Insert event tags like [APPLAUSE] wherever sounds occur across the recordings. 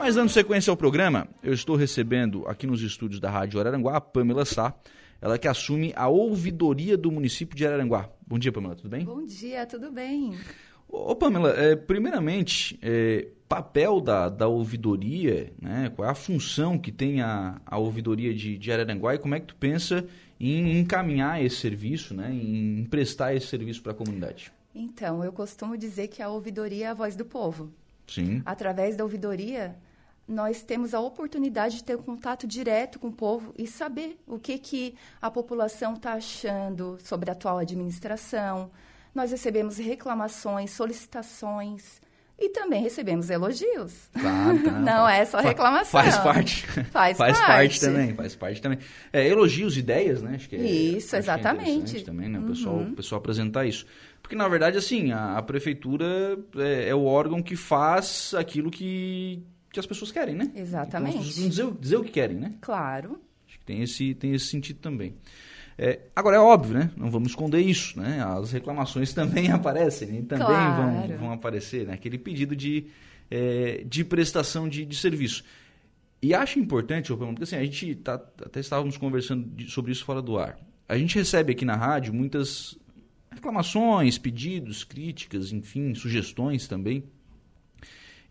Mas dando sequência ao programa, eu estou recebendo aqui nos estúdios da Rádio Araranguá a Pamela Sá, ela que assume a ouvidoria do município de Araranguá. Bom dia, Pamela, tudo bem? Bom dia, tudo bem. Ô, Pamela, é, primeiramente, é, papel da, da ouvidoria, né? qual é a função que tem a, a ouvidoria de, de Araranguá e como é que tu pensa em encaminhar esse serviço, né? em prestar esse serviço para a comunidade? Então, eu costumo dizer que a ouvidoria é a voz do povo. Sim. Através da ouvidoria, nós temos a oportunidade de ter um contato direto com o povo e saber o que, que a população está achando sobre a atual administração. Nós recebemos reclamações, solicitações e também recebemos elogios. Claro, claro. [LAUGHS] Não é só reclamação. Faz parte. Faz, faz parte. parte também, faz parte também. É, elogios, ideias, né? Acho que é, Isso, é exatamente. interessante também, né? O pessoal, Uhum. o pessoal apresentar isso. Porque, na verdade, assim, a, a prefeitura é, é o órgão que faz aquilo que, que as pessoas querem, né? Exatamente. Então, as pessoas dizer, dizer o que querem, né? Claro. Acho que tem esse, tem esse sentido também. É, agora, é óbvio, né? Não vamos esconder isso, né? As reclamações [LAUGHS] também aparecem e também Claro. vão, vão aparecer, né? Aquele pedido de, é, de prestação de, de serviço. E acho importante, ô, Pamela, porque assim, a gente tá, até estávamos conversando de- sobre isso fora do ar. A gente recebe aqui na rádio muitas reclamações, pedidos, críticas, enfim, sugestões também.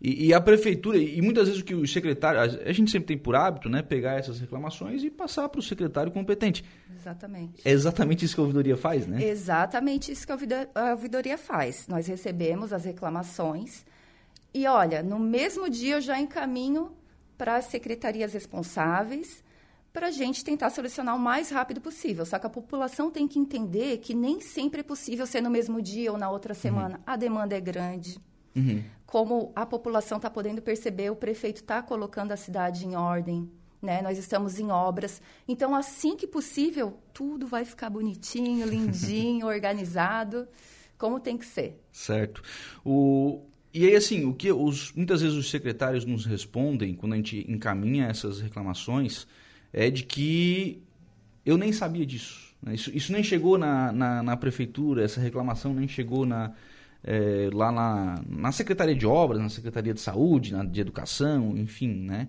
E, e a prefeitura, e muitas vezes o que o secretário, a gente sempre tem por hábito, né, pegar essas reclamações e passar para o secretário competente. Exatamente. É exatamente isso que a ouvidoria faz, né? Exatamente isso que a ouvido- a ouvidoria faz. Nós recebemos as reclamações e, olha, no mesmo dia eu já encaminho para as secretarias responsáveis para a gente tentar solucionar o mais rápido possível. Só que a população tem que entender que nem sempre é possível ser no mesmo dia ou na outra semana. A demanda é grande. Uhum. Como a população está podendo perceber, o prefeito está colocando a cidade em ordem. Né? Nós estamos em obras. Então, assim que possível, tudo vai ficar bonitinho, lindinho, [LAUGHS] organizado, como tem que ser. Certo. O, e aí, assim, o que os, muitas vezes os secretários nos respondem quando a gente encaminha essas reclamações é de que eu nem sabia disso. né? Isso, isso nem chegou na, na, na prefeitura, essa reclamação nem chegou na, eh, lá na, na Secretaria de Obras, na Secretaria de Saúde, na de Educação, enfim, né?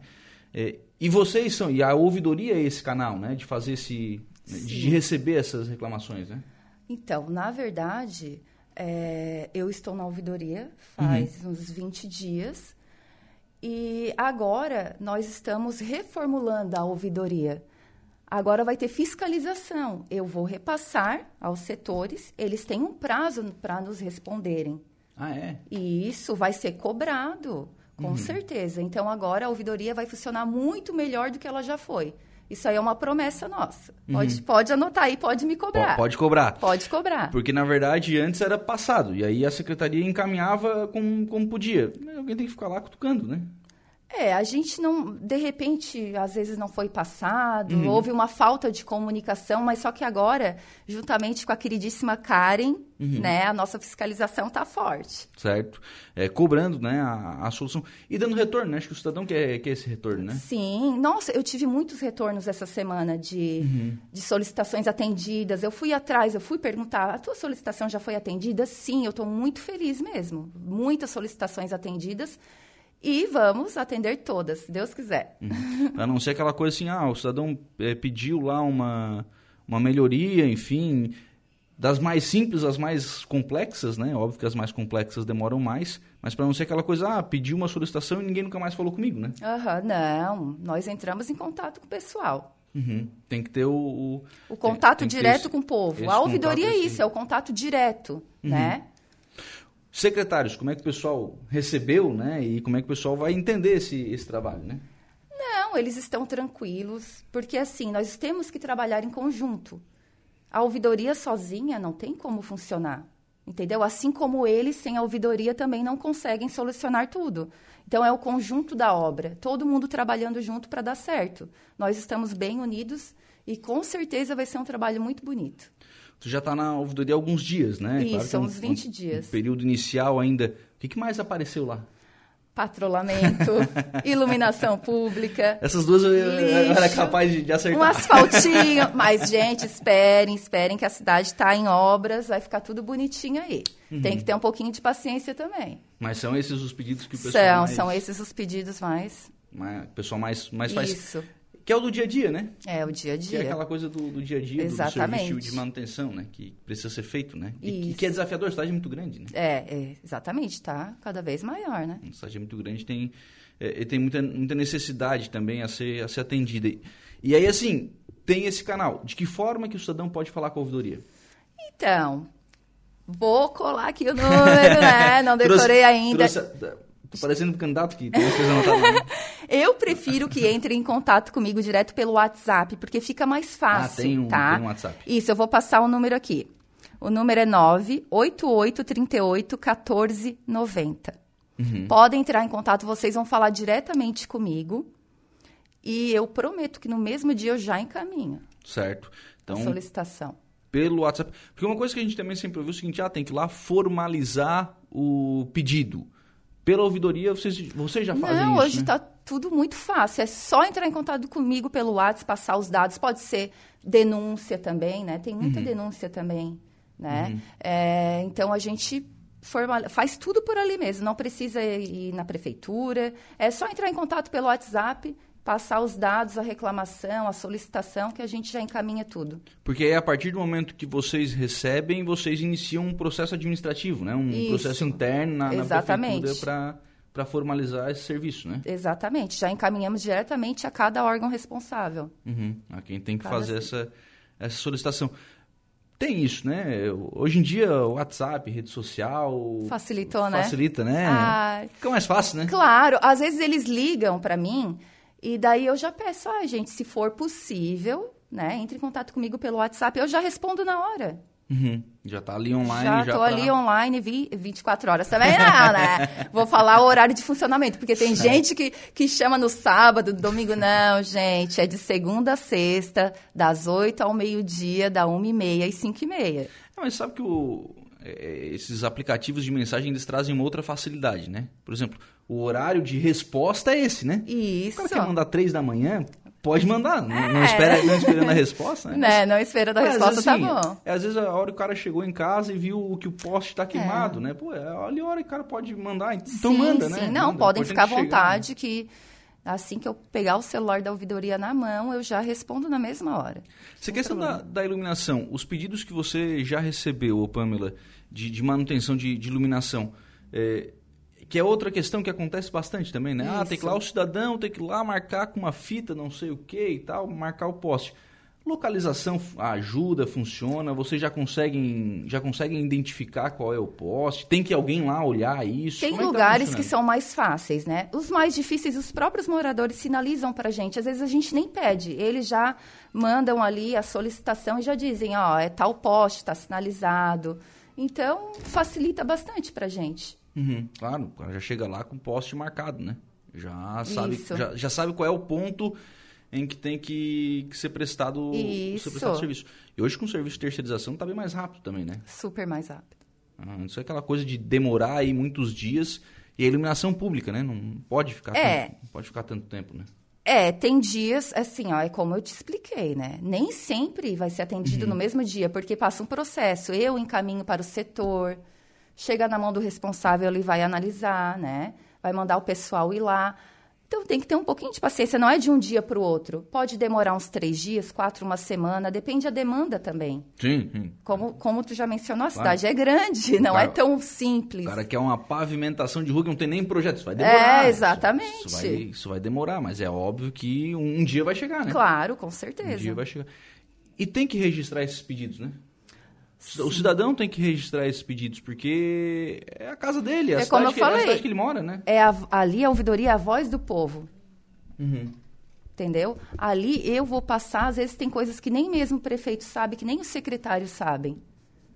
Eh, e vocês são, e a ouvidoria é esse canal, né? De fazer esse, de Sim. receber essas reclamações, né? Então, na verdade, é, eu estou na ouvidoria faz uns 20 dias e agora nós estamos reformulando a ouvidoria. Agora vai ter fiscalização. Eu vou repassar aos setores, eles têm um prazo para nos responderem. Ah, é? E isso vai ser cobrado, com certeza. Então, agora a ouvidoria vai funcionar muito melhor do que ela já foi. Isso aí é uma promessa nossa. Pode, pode anotar aí, pode me cobrar. Pode cobrar. Pode cobrar. Porque, na verdade, antes era passado. E aí a secretaria encaminhava como, como podia. Alguém tem que ficar lá cutucando, né? É, a gente não, de repente, às vezes não foi passado, Uhum. houve uma falta de comunicação, mas só que agora, juntamente com a queridíssima Karen, Uhum. né, a nossa fiscalização está forte. Certo? É, cobrando né, a, a solução. E dando retorno, né? Acho que o cidadão quer, quer esse retorno, né? Sim, nossa, eu tive muitos retornos essa semana de, Uhum. de solicitações atendidas. Eu fui atrás, eu fui perguntar, a tua solicitação já foi atendida? Sim, eu estou muito feliz mesmo. Muitas solicitações atendidas e vamos atender todas, se Deus quiser. A não ser aquela coisa assim, ah, o cidadão é, pediu lá uma, uma melhoria, enfim, das mais simples às mais complexas, né? Óbvio que as mais complexas demoram mais, mas para não ser aquela coisa, ah, pediu uma solicitação e ninguém nunca mais falou comigo, né? Aham, não, nós entramos em contato com o pessoal. Uhum. Tem que ter o... o- O contato tem ter direto esse- com o povo. A ouvidoria é isso, é o contato direto, né? Secretários, como é que o pessoal recebeu, né? E como é que o pessoal vai entender esse, esse trabalho, né? Não, eles estão tranquilos, porque assim, nós temos que trabalhar em conjunto. A ouvidoria sozinha não tem como funcionar, entendeu? Assim como eles, sem a ouvidoria, também não conseguem solucionar tudo. Então, é o conjunto da obra, todo mundo trabalhando junto para dar certo. Nós estamos bem unidos e com certeza vai ser um trabalho muito bonito. Tu já está na ouvidoria há alguns dias, né? Isso, que é um- uns 20 um- dias. Um período inicial ainda. O que, que mais apareceu lá? Patrulhamento, [LAUGHS] iluminação pública, Essas duas eu, eu era Lixo. capaz de, de acertar. um asfaltinho. Mas, gente, esperem, esperem que a cidade está em obras, vai ficar tudo bonitinho aí. Uhum. Tem que ter um pouquinho de paciência também. Mas são esses os pedidos que o pessoal São, mais... são esses os pedidos mais. mais- o pessoal mais, mais faz. Isso. Que é o do dia a dia, né? É o dia a Que é dia. aquela coisa do, do dia a dia, do- do, Exatamente. serviço de manutenção, né? Que precisa ser feito, né? E que, Isso. que é desafiador, a cidade é muito grande, né? É, é, exatamente, tá cada vez maior, né? A cidade é muito grande, tem, é, e tem muita, muita necessidade também a ser, a ser atendida. E, e aí, assim, tem esse canal. De que forma que o cidadão pode falar com a ouvidoria? Então, vou colar aqui o número, né? Não [LAUGHS] decorei Trouxe- ainda. trouxe- tô parecendo um candidato que tem as coisas anotadas. [LAUGHS] Eu prefiro que entre em contato comigo direto pelo WhatsApp, porque fica mais fácil, Ah, tem um- tá? tem um WhatsApp. Isso, eu vou passar o número aqui. O número é 98838 1490. Uhum. Podem entrar em contato, vocês vão falar diretamente comigo. E eu prometo que no mesmo dia eu já encaminho Certo. a Então, solicitação. pelo WhatsApp. Porque uma coisa que a gente também sempre ouviu é o seguinte: ah, tem que ir lá formalizar o pedido. Pela ouvidoria, vocês, vocês já fazem Não, isso. hoje né? Tudo muito fácil. É só entrar em contato comigo pelo WhatsApp, passar os dados. Pode ser denúncia também, né? Tem muita denúncia também, né? É, então, a gente formal- faz tudo por ali mesmo. Não precisa ir na prefeitura. É só entrar em contato pelo WhatsApp, passar os dados, a reclamação, a solicitação, que a gente já encaminha tudo. Porque aí, a partir do momento que vocês recebem, vocês iniciam um processo administrativo, né? Um Isso. processo interno na, na prefeitura para formalizar esse serviço, né? Exatamente. Já encaminhamos diretamente a cada órgão responsável. Uhum. A quem tem que Cada fazer essa, essa solicitação. Tem isso, né? Hoje em dia, o WhatsApp, rede social... Facilitou, né? Facilita, né? Ai. Fica mais fácil, né? Claro, às vezes eles ligam para mim e daí eu já peço, ah, gente, se for possível, né, entre em contato comigo pelo WhatsApp, eu já respondo na hora. Uhum. Já tá ali online, já já, tô tá... ali online vi, 24 horas também não, né? [LAUGHS] Vou falar o horário de funcionamento, porque tem gente que, que chama no sábado, domingo, não, gente, é de segunda a sexta, das 8 ao meio-dia, da 1 e meia e 5 e meia. Mas sabe que o- é, esses aplicativos de mensagem eles trazem uma outra facilidade, né? Por exemplo, o horário de resposta é esse, né? O Isso. cara quer mandar três da manhã, pode mandar. Não, não É. espera, não esperando a resposta, né? Né, não espera da Mas, resposta, assim, tá bom. é, Às vezes a hora que o cara chegou em casa e viu que o poste está queimado, É. né? Pô, é a hora que o cara pode mandar, então sim, manda, sim. né? Não, Manda. podem ficar à é vontade que assim que eu pegar o celular da ouvidoria na mão, eu já respondo na mesma hora. Essa questão da, da iluminação, os pedidos que você já recebeu, ô Pamela, de, de manutenção de, de iluminação, é, que é outra questão que acontece bastante também, né? Ah, tem que ir lá o cidadão, tem que ir lá marcar com uma fita, não sei o que e tal, marcar o poste. Localização ajuda, funciona, vocês já conseguem, já conseguem identificar qual é o poste? Tem que alguém lá olhar isso? Tem é tá lugares que funcionando? são mais fáceis, né? Os mais difíceis, os próprios moradores sinalizam pra gente. Às vezes a gente nem pede, eles já mandam ali a solicitação e já dizem, ó, é tal poste, tá sinalizado. Então, facilita bastante pra gente. Uhum, claro, o cara já chega lá com o poste marcado, né? Já sabe, Isso. já, já sabe qual é o ponto em que tem que, que ser prestado Isso. ser prestado serviço. E hoje com o serviço de terceirização tá bem mais rápido também, né? Super mais rápido. Ah, Isso é aquela coisa de demorar aí muitos dias e a iluminação pública, né? Não pode ficar, É. tanto, pode ficar tanto tempo, né? É, tem dias, assim, ó, é como eu te expliquei, né? Nem sempre vai ser Uhum. atendido no mesmo dia, porque passa um processo. Eu encaminho para o setor, chega na mão do responsável, ele vai analisar, né? Vai mandar o pessoal ir lá. Então tem que ter um pouquinho de paciência, não é de um dia para o outro. Pode demorar uns três dias, quatro, uma semana, depende da demanda também. Sim, sim. Como, como tu já mencionou, a Claro. cidade é grande, [LAUGHS] não Claro. é tão O simples. cara quer uma pavimentação de rua que não tem nem projeto, isso vai demorar. É, Isso- exatamente. Isso, vai, isso vai demorar, mas é óbvio que um, um dia vai chegar, né? Claro, com Um certeza. dia vai chegar. E tem que registrar esses pedidos, né? O cidadão tem que registrar esses pedidos, porque é a casa dele, é a, É como cidade, eu que, é a falei. cidade que ele mora, né? É a- ali a ouvidoria é a voz do povo. Uhum. Entendeu? Ali eu vou passar, às vezes tem coisas que nem mesmo o prefeito sabe, que nem os secretários sabem.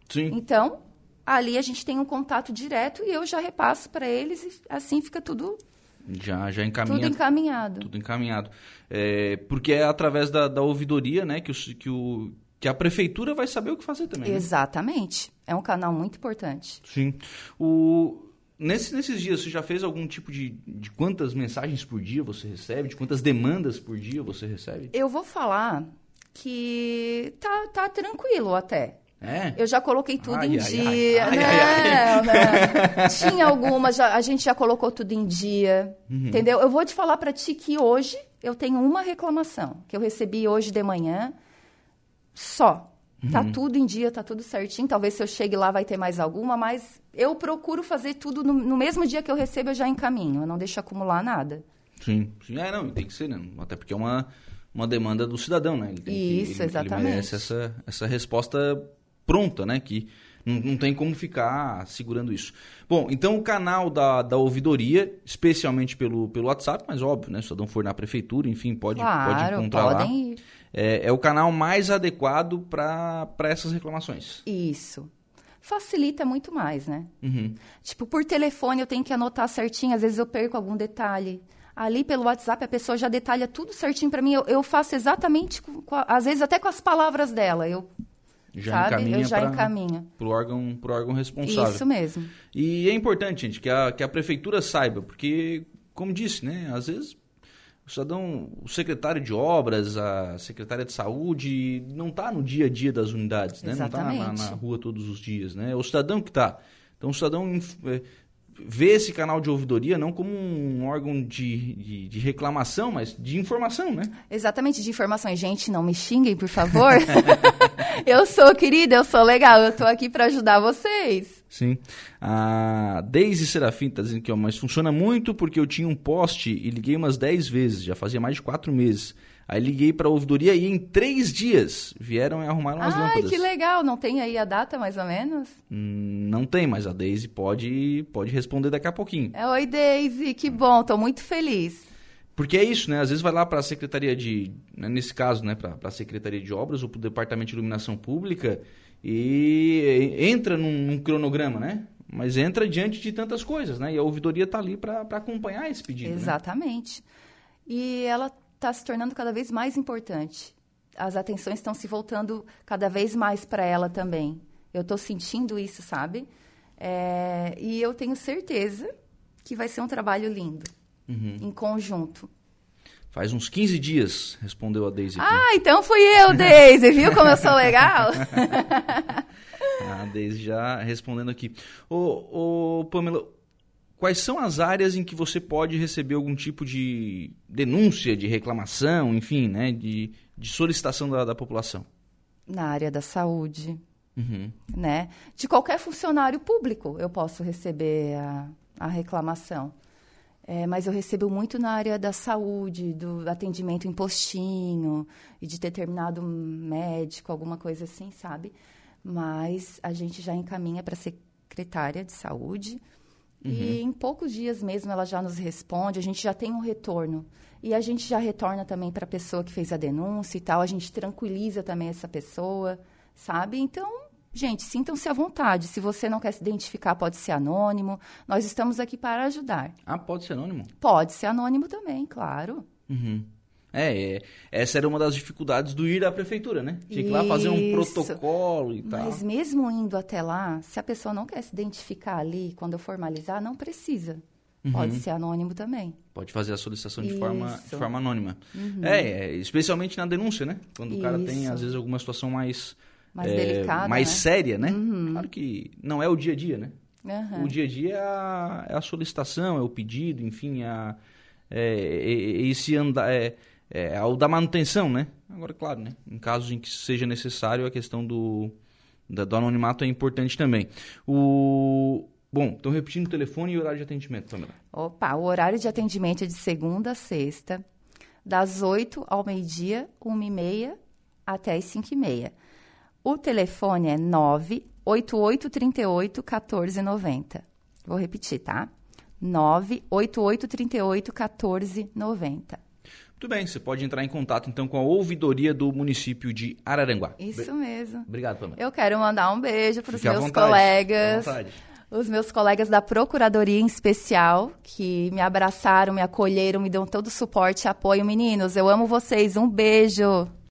Sim. Então, ali a gente tem um contato direto e eu já repasso para eles e assim fica tudo, Já, já encaminha tudo encaminhado. tudo encaminhado. É, porque é através da, da ouvidoria, né, que, o, que, o, que a prefeitura vai saber o que fazer também. né? Exatamente. É um canal muito importante. Sim. O, nesse, nesses dias, você já fez algum tipo de, de quantas mensagens por dia você recebe? De quantas demandas por dia você recebe? Eu vou falar que tá, tá tranquilo até. É? Eu já coloquei tudo Ai, em ai, dia. ai, ai, não, não. Tinha algumas, a gente já colocou tudo em dia. Uhum. Entendeu? Eu vou te falar pra ti que hoje eu tenho uma reclamação que eu recebi hoje de manhã. Só. Tá Uhum. tudo em dia, tá tudo certinho. Talvez se eu chegue lá vai ter mais alguma, mas eu procuro fazer tudo no, no mesmo dia que eu recebo, eu já encaminho. Eu não deixo acumular nada. Sim. Sim. É, não, tem que ser, né? Até porque é uma, uma demanda do cidadão, né? Ele tem que- Isso, ele- exatamente. Ele merece essa, essa resposta pronta, né? Que não, não tem como ficar segurando isso. Bom, então o canal da, da ouvidoria, especialmente pelo, pelo WhatsApp, mas óbvio, né? Se o cidadão for na prefeitura, enfim, pode, pode claro, encontrar lá. podem ir. É, é o canal mais adequado para essas reclamações. Isso. Facilita muito mais, né? Uhum. Tipo, por telefone eu tenho que anotar certinho, às vezes eu perco algum detalhe. Ali pelo WhatsApp a pessoa já detalha tudo certinho pra mim. Eu, eu faço exatamente, com, com a- às vezes até com as palavras dela. Eu, Já sabe? encaminha Eu já pra- encaminho. pro órgão, pro órgão responsável. Isso mesmo. E é importante, gente, que a, que a prefeitura saiba, porque, como disse, né, às vezes o cidadão, o secretário de obras, a secretária de saúde, não está no dia a dia das unidades, né? Não está na, na rua todos os dias, né? É o cidadão que está. Então o cidadão é, vê esse canal de ouvidoria não como um órgão de, de, de reclamação, mas de informação, né? Exatamente, de informações. Gente, não me xinguem, por favor. [LAUGHS] eu sou querida, eu sou legal, eu tô aqui pra ajudar vocês. Sim. A Daisy Serafim está dizendo que, ó, mas funciona muito porque eu tinha um poste e liguei umas 10 vezes, já fazia mais de 4 meses. Aí liguei para a ouvidoria e em 3 dias vieram e arrumaram as Ai, lâmpadas. que legal. Não tem aí a data, mais ou menos? Hum, não tem, mas a Daisy pode, pode responder daqui a pouquinho. É, Oi, Daisy, que bom, tô muito feliz. Porque é isso, né? Às vezes vai lá para a Secretaria de. né, Nesse caso, né? Para a Secretaria de Obras ou para o Departamento de Iluminação Pública e entra num, num cronograma, né? Mas entra diante de tantas coisas, né? E a ouvidoria está ali para acompanhar esse pedido. né? Exatamente. E ela está se tornando cada vez mais importante. As atenções estão se voltando cada vez mais para ela também. Eu estou sentindo isso, sabe? É, e eu tenho certeza que vai ser um trabalho lindo, Uhum. em conjunto. Faz uns 15 dias, respondeu a aqui. Ah, então fui eu, Daisy. Viu como eu sou legal? [LAUGHS] A Daisy já respondendo aqui. Ô, ô, Pamela, quais são as áreas em que você pode receber algum tipo de denúncia, de reclamação, enfim, né? De, de solicitação da, da população? Na área da saúde, Uhum. né? De qualquer funcionário público eu posso receber a, a reclamação. É, mas eu recebo muito na área da saúde, do atendimento em postinho, e de determinado médico, alguma coisa assim, sabe? Mas a gente já encaminha para a secretária de saúde e em poucos dias mesmo ela já nos responde, a gente já tem um retorno. E a gente já retorna também para a pessoa que fez a denúncia e tal, a gente tranquiliza também essa pessoa, sabe? Então, gente, sintam-se à vontade. Se você não quer se identificar, pode ser anônimo. Nós estamos aqui para ajudar. Ah, pode ser anônimo? Pode ser anônimo também, claro. Uhum. É, é, essa era uma das dificuldades do ir à prefeitura, né? Tinha que ir lá fazer um protocolo e tal. Mas mesmo indo até lá, se a pessoa não quer se identificar ali, quando eu formalizar, não precisa. Pode ser anônimo também. Pode fazer a solicitação de forma, de. Uhum. forma anônima. É, é, especialmente na denúncia, né? Quando o cara tem, às vezes, alguma situação mais... Mais é, delicada, Mais né? séria, né? Claro que não é o dia a dia, né? Aham. O dia a dia é a, é a solicitação, é o pedido, enfim, é, a- é, é- é esse anda, é, é o da manutenção, né? Agora, claro, né? Em casos em que seja necessário, a questão do, da- do anonimato é importante também. O, bom, então repetindo o telefone e horário de atendimento, Pamela. Opa, o horário de atendimento é de segunda a sexta, das 8 ao meio-dia, 1 e meia até as 5 e meia. O telefone é 98838 1490. Vou repetir, tá? 98838 1490. Muito bem, você pode entrar em contato então com a ouvidoria do município de Araranguá. Isso mesmo. Obrigado, Pamela. Eu quero mandar um beijo para os meus vontade, colegas. Os meus colegas da Procuradoria em especial, que me abraçaram, me acolheram, me dão todo o suporte e apoio. Meninos, eu amo vocês. Um beijo.